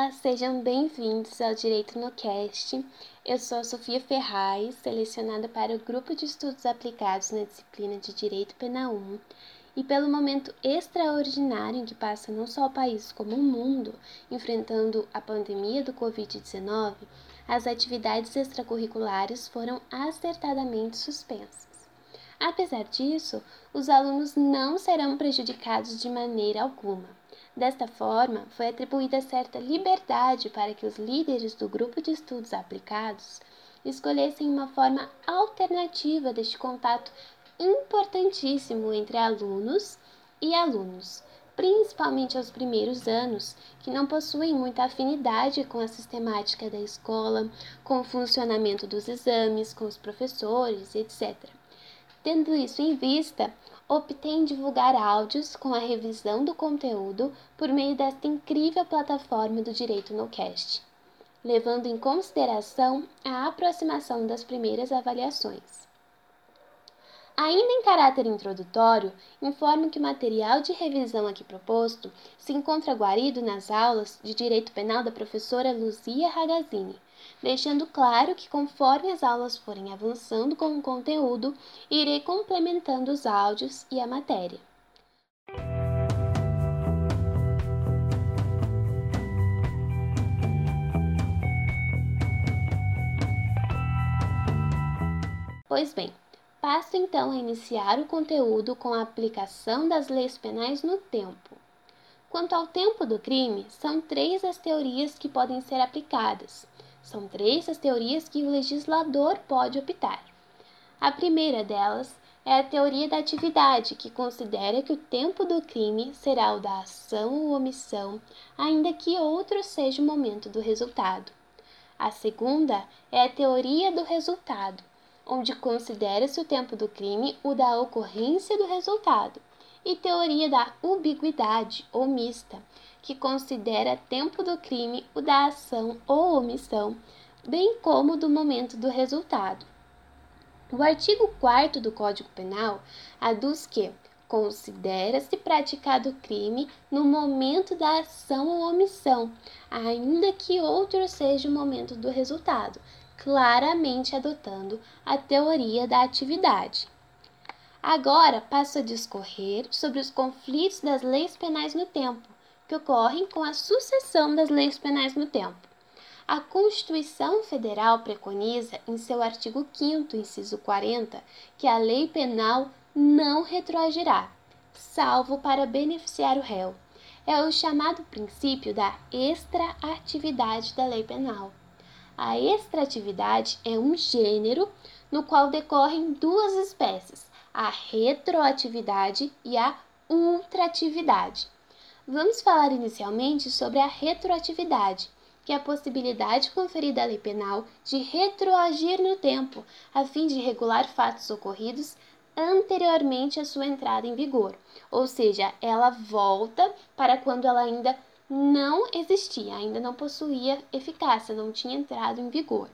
Olá, sejam bem-vindos ao Direito no Cast. Eu sou Sofia Ferraz, selecionada para o Grupo de Estudos Aplicados na disciplina de Direito Penal 1, e pelo momento extraordinário em que passa não só o país como o mundo enfrentando a pandemia do Covid-19, as atividades extracurriculares foram acertadamente suspensas. Apesar disso, os alunos não serão prejudicados de maneira alguma. Desta forma, foi atribuída certa liberdade para que os líderes do grupo de estudos aplicados escolhessem uma forma alternativa deste contato importantíssimo entre alunos e alunos, principalmente aos primeiros anos, que não possuem muita afinidade com a sistemática da escola, com o funcionamento dos exames, com os professores, etc. Tendo isso em vista, optei em divulgar áudios com a revisão do conteúdo por meio desta incrível plataforma do Direito no Cast, levando em consideração a aproximação das primeiras avaliações. Ainda em caráter introdutório, informo que o material de revisão aqui proposto se encontra guarido nas aulas de Direito Penal da professora Luzia Ragazzini, deixando claro que conforme as aulas forem avançando com o conteúdo, irei complementando os áudios e a matéria. Pois bem, passo então a iniciar o conteúdo com a aplicação das leis penais no tempo. Quanto ao tempo do crime, são três as teorias que podem ser aplicadas, são três as teorias que o legislador pode optar. A primeira delas é a teoria da atividade, que considera que o tempo do crime será o da ação ou omissão, ainda que outro seja o momento do resultado. A segunda é a teoria do resultado, onde considera-se o tempo do crime o da ocorrência do resultado, e teoria da ubiguidade ou mista, que considera tempo do crime o da ação ou omissão, bem como do momento do resultado. O artigo 4 do Código Penal aduz que considera-se praticado o crime no momento da ação ou omissão, ainda que outro seja o momento do resultado, claramente adotando a teoria da atividade. Agora passo a discorrer sobre os conflitos das leis penais no tempo, que ocorrem com a sucessão das leis penais no tempo. A Constituição Federal preconiza, em seu artigo 5, inciso 40, que a lei penal não retroagirá, salvo para beneficiar o réu. É o chamado princípio da extraatividade da lei penal. A extratividade é um gênero no qual decorrem duas espécies, a retroatividade e a ultratividade. Vamos falar inicialmente sobre a retroatividade, que é a possibilidade conferida à lei penal de retroagir no tempo, a fim de regular fatos ocorridos anteriormente à sua entrada em vigor, ou seja, ela volta para quando ela ainda não existia, ainda não possuía eficácia, não tinha entrado em vigor.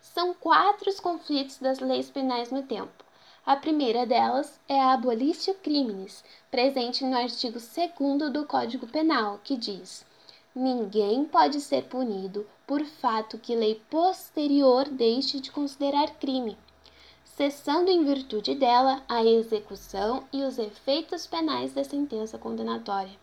São quatro os conflitos das leis penais no tempo. A primeira delas é a abolitio criminis, presente no artigo 2 do Código Penal, que diz: Ninguém pode ser punido por fato que lei posterior deixe de considerar crime, cessando em virtude dela a execução e os efeitos penais da sentença condenatória.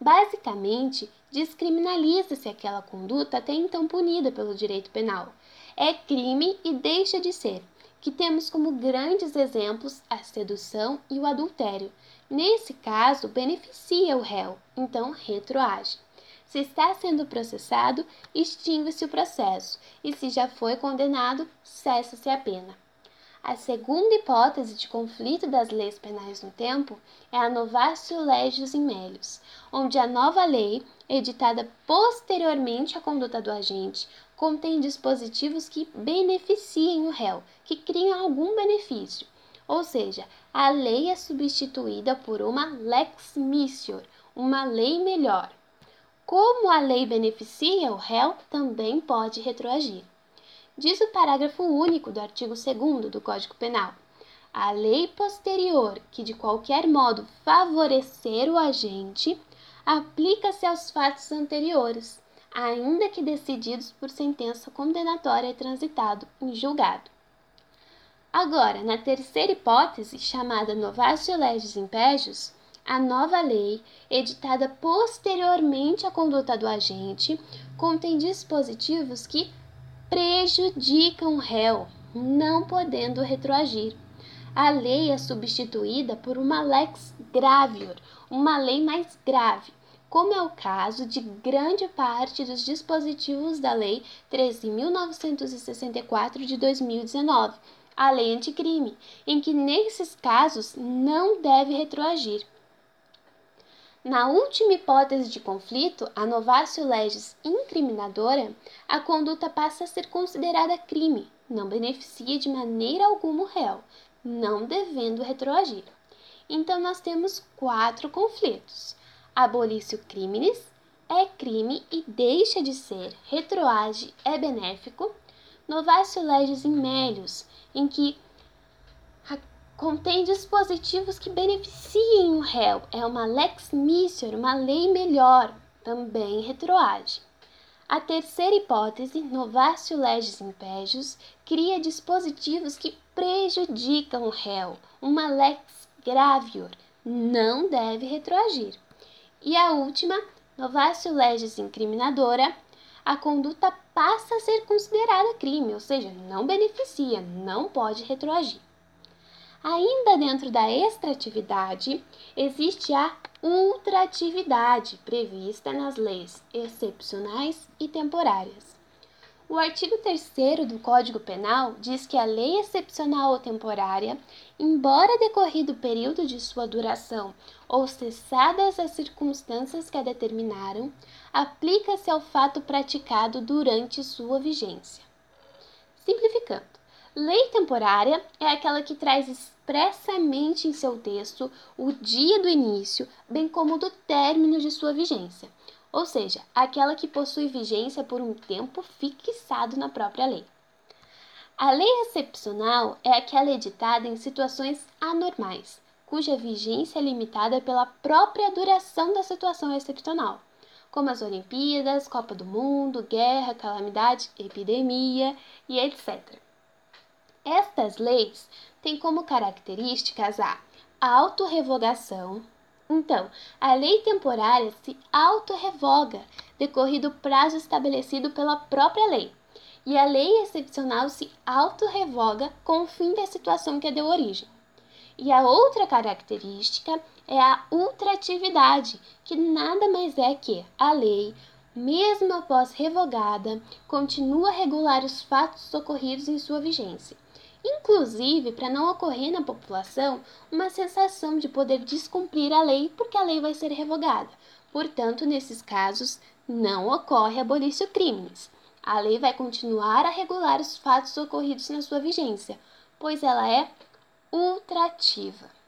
Basicamente, descriminaliza-se aquela conduta até então punida pelo direito penal. É crime e deixa de ser, que temos como grandes exemplos a sedução e o adultério. Nesse caso, beneficia o réu, então retroage. Se está sendo processado, extingue-se o processo, e se já foi condenado, cessa-se a pena. A segunda hipótese de conflito das leis penais no tempo é a novatio legius in melius, onde a nova lei, editada posteriormente à conduta do agente, contém dispositivos que beneficiem o réu, que criam algum benefício. Ou seja, a lei é substituída por uma lex missior, uma lei melhor. Como a lei beneficia o réu, também pode retroagir. Diz o parágrafo único do artigo 2 do Código Penal. A lei posterior que de qualquer modo favorecer o agente aplica-se aos fatos anteriores, ainda que decididos por sentença condenatória e transitado em julgado. Agora, na terceira hipótese, chamada novatio legis impejus, a nova lei, editada posteriormente à conduta do agente, contém dispositivos que prejudicam o réu, não podendo retroagir. A lei é substituída por uma lex gravior, uma lei mais grave, como é o caso de grande parte dos dispositivos da Lei 13.964 de 2019, a Lei Anticrime, em que nesses casos não deve retroagir. Na última hipótese de conflito, a novatio legis incriminadora, a conduta passa a ser considerada crime, não beneficia de maneira alguma o réu, não devendo retroagir. Então, nós temos quatro conflitos. Abolício criminis é crime e deixa de ser, retroage é benéfico. Novatio legis in melius, em que contém dispositivos que beneficiem o réu. É uma lex missior, uma lei melhor, também retroage. A terceira hipótese, novatio legis impejus, cria dispositivos que prejudicam o réu, uma lex gravior, não deve retroagir. E a última, novatio legis incriminadora, a conduta passa a ser considerada crime, ou seja, não beneficia, não pode retroagir. Ainda dentro da extratividade, existe a ultratividade prevista nas leis excepcionais e temporárias. O artigo 3 do Código Penal diz que a lei excepcional ou temporária, embora decorrido o período de sua duração ou cessadas as circunstâncias que a determinaram, aplica-se ao fato praticado durante sua vigência. Simplificando, lei temporária é aquela que traz expressamente em seu texto o dia do início, bem como do término de sua vigência, ou seja, aquela que possui vigência por um tempo fixado na própria lei. A lei excepcional é aquela editada em situações anormais, cuja vigência é limitada pela própria duração da situação excepcional, como as Olimpíadas, Copa do Mundo, guerra, calamidade, epidemia e etc. Estas leis têm como características a autorrevogação. Então, a lei temporária se autorrevoga decorrido o prazo estabelecido pela própria lei, e a lei excepcional se autorrevoga com o fim da situação que deu origem. E a outra característica é a ultratividade, que nada mais é que a lei, mesmo após revogada, continua a regular os fatos ocorridos em sua vigência inclusive para não ocorrer na população uma sensação de poder descumprir a lei porque a lei vai ser revogada. Portanto, nesses casos, não ocorre abolício crimes. A lei vai continuar a regular os fatos ocorridos na sua vigência, pois ela é ultrativa.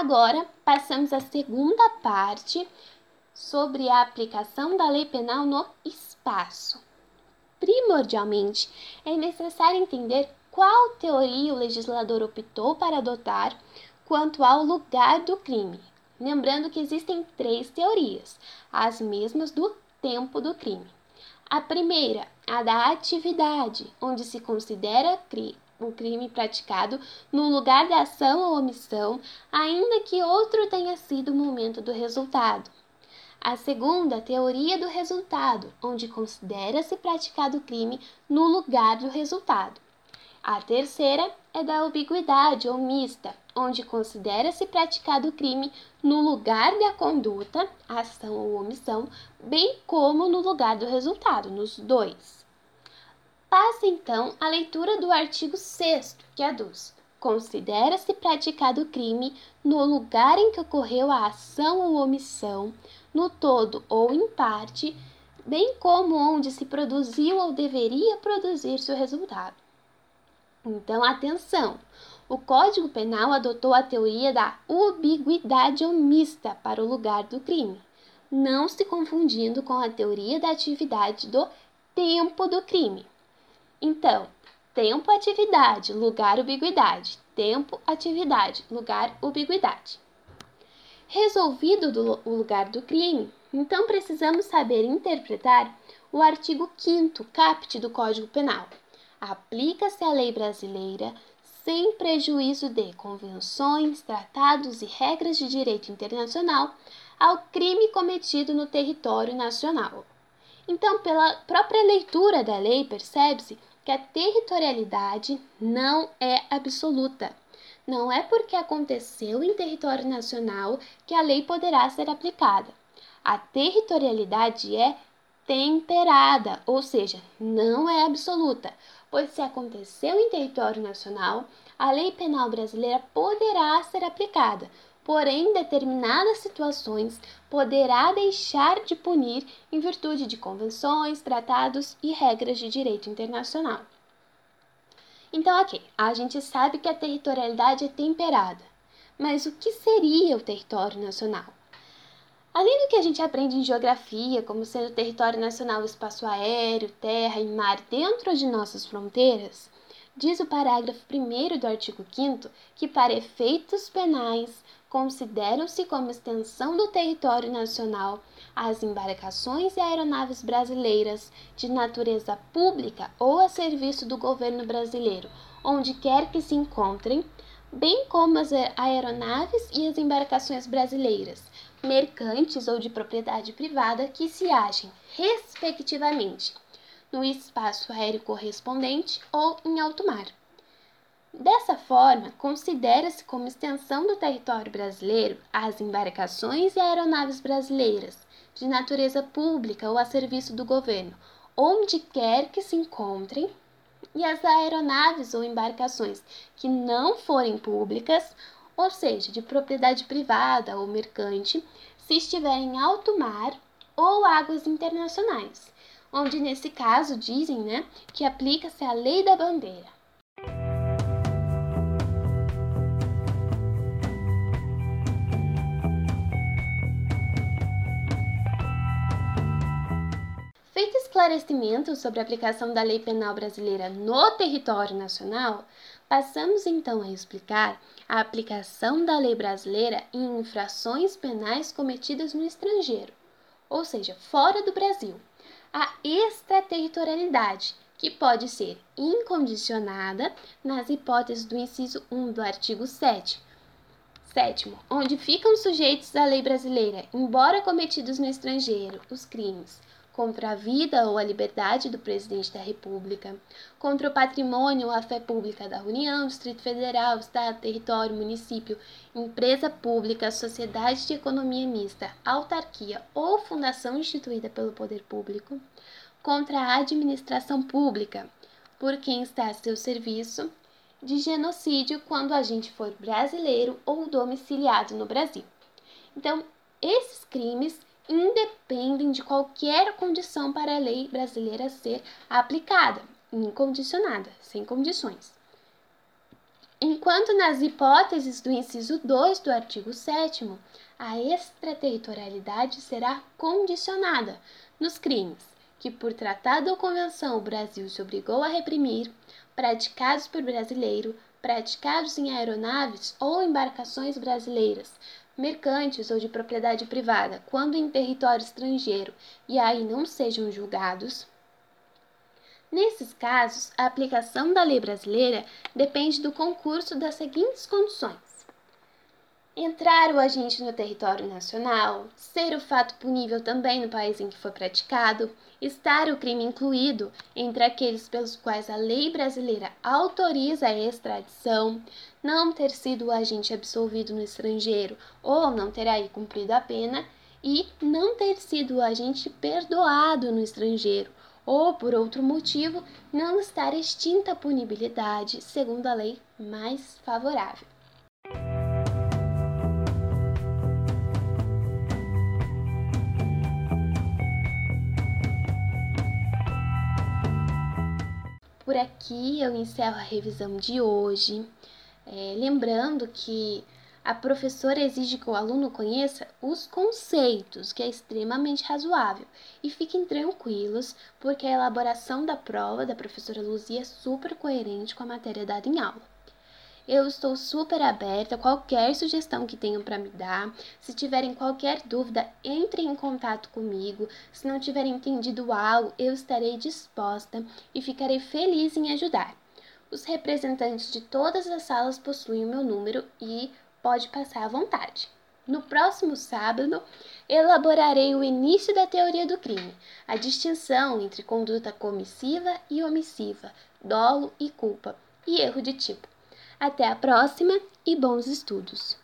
Agora, passamos à segunda parte sobre a aplicação da lei penal no espaço. Primordialmente, é necessário entender qual teoria o legislador optou para adotar quanto ao lugar do crime. Lembrando que existem três teorias, as mesmas do tempo do crime. A primeira, a da atividade, onde se considera o crime praticado no lugar da ação ou omissão, ainda que outro tenha sido o momento do resultado. A segunda, teoria do resultado, onde considera-se praticado o crime no lugar do resultado. A terceira é da ambiguidade ou mista, onde considera-se praticado o crime no lugar da conduta, ação ou omissão, bem como no lugar do resultado, nos dois. Passa então a leitura do artigo 6, que aduz: Considera-se praticado o crime no lugar em que ocorreu a ação ou omissão, no todo ou em parte, bem como onde se produziu ou deveria produzir-se o resultado. Então, atenção! O Código Penal adotou a teoria da ubiguidade omista para o lugar do crime, não se confundindo com a teoria da atividade do tempo do crime. Então, tempo, atividade, lugar, ubiguidade. Tempo, atividade, lugar, ubiguidade. Resolvido do, o lugar do crime, então precisamos saber interpretar o artigo 5 caput do Código Penal. Aplica-se a lei brasileira sem prejuízo de convenções, tratados e regras de direito internacional ao crime cometido no território nacional. Então, pela própria leitura da lei, percebe-se que a territorialidade não é absoluta. Não é porque aconteceu em território nacional que a lei poderá ser aplicada. A territorialidade é temperada, ou seja, não é absoluta, pois se aconteceu em território nacional, a lei penal brasileira poderá ser aplicada, porém, determinadas situações, poderá deixar de punir em virtude de convenções, tratados e regras de direito internacional. Então, ok, a gente sabe que a territorialidade é temperada, mas o que seria o território nacional? Além do que a gente aprende em geografia, como sendo território nacional espaço aéreo, terra e mar dentro de nossas fronteiras, diz o parágrafo 1 do artigo 5 que, para efeitos penais, consideram-se como extensão do território nacional as embarcações e aeronaves brasileiras de natureza pública ou a serviço do governo brasileiro, onde quer que se encontrem, bem como as aeronaves e as embarcações brasileiras, mercantes ou de propriedade privada que se achem, respectivamente, no espaço aéreo correspondente ou em alto mar. Dessa forma, considera-se como extensão do território brasileiro as embarcações e aeronaves brasileiras, de natureza pública ou a serviço do governo, onde quer que se encontrem, e as aeronaves ou embarcações que não forem públicas, ou seja, de propriedade privada ou mercante, se estiverem em alto mar ou águas internacionais, onde nesse caso dizem né, que aplica-se a lei da bandeira. Esclarecimento sobre a aplicação da lei penal brasileira no território nacional, passamos então a explicar a aplicação da lei brasileira em infrações penais cometidas no estrangeiro, ou seja, fora do Brasil. A extraterritorialidade, que pode ser incondicionada nas hipóteses do inciso 1 do artigo 7 Sétimo, onde ficam sujeitos à lei brasileira, embora cometidos no estrangeiro, os crimes contra a vida ou a liberdade do presidente da República, contra o patrimônio ou a fé pública da União, Distrito Federal, Estado, território, município, empresa pública, sociedade de economia mista, autarquia ou fundação instituída pelo poder público, contra a administração pública, por quem está a seu serviço, de genocídio quando o agente for brasileiro ou domiciliado no Brasil. Então, esses crimes independem de qualquer condição para a lei brasileira ser aplicada, incondicionada, sem condições. Enquanto nas hipóteses do inciso 2 do artigo 7, a extraterritorialidade será condicionada nos crimes que, por tratado ou convenção, o Brasil se obrigou a reprimir, praticados por brasileiro, praticados em aeronaves ou embarcações brasileiras, mercantes ou de propriedade privada, quando em território estrangeiro e aí não sejam julgados. Nesses casos, a aplicação da lei brasileira depende do concurso das seguintes condições: entrar o agente no território nacional, ser o fato punível também no país em que foi praticado, estar o crime incluído entre aqueles pelos quais a lei brasileira autoriza a extradição, não ter sido o agente absolvido no estrangeiro ou não ter aí cumprido a pena e não ter sido o agente perdoado no estrangeiro ou por outro motivo não estar extinta a punibilidade segundo a lei mais favorável. Por aqui eu encerro a revisão de hoje, é, lembrando que A professora exige que o aluno conheça os conceitos, que é extremamente razoável. E fiquem tranquilos, porque a elaboração da prova da professora Luzia é super coerente com a matéria dada em aula. Eu estou super aberta a qualquer sugestão que tenham para me dar. Se tiverem qualquer dúvida, entrem em contato comigo. Se não tiverem entendido algo, eu estarei disposta e ficarei feliz em ajudar. Os representantes de todas as salas possuem o meu número e pode passar à vontade. No próximo sábado, elaborarei o início da teoria do crime, a distinção entre conduta comissiva e omissiva, dolo e culpa, e erro de tipo. Até a próxima e bons estudos!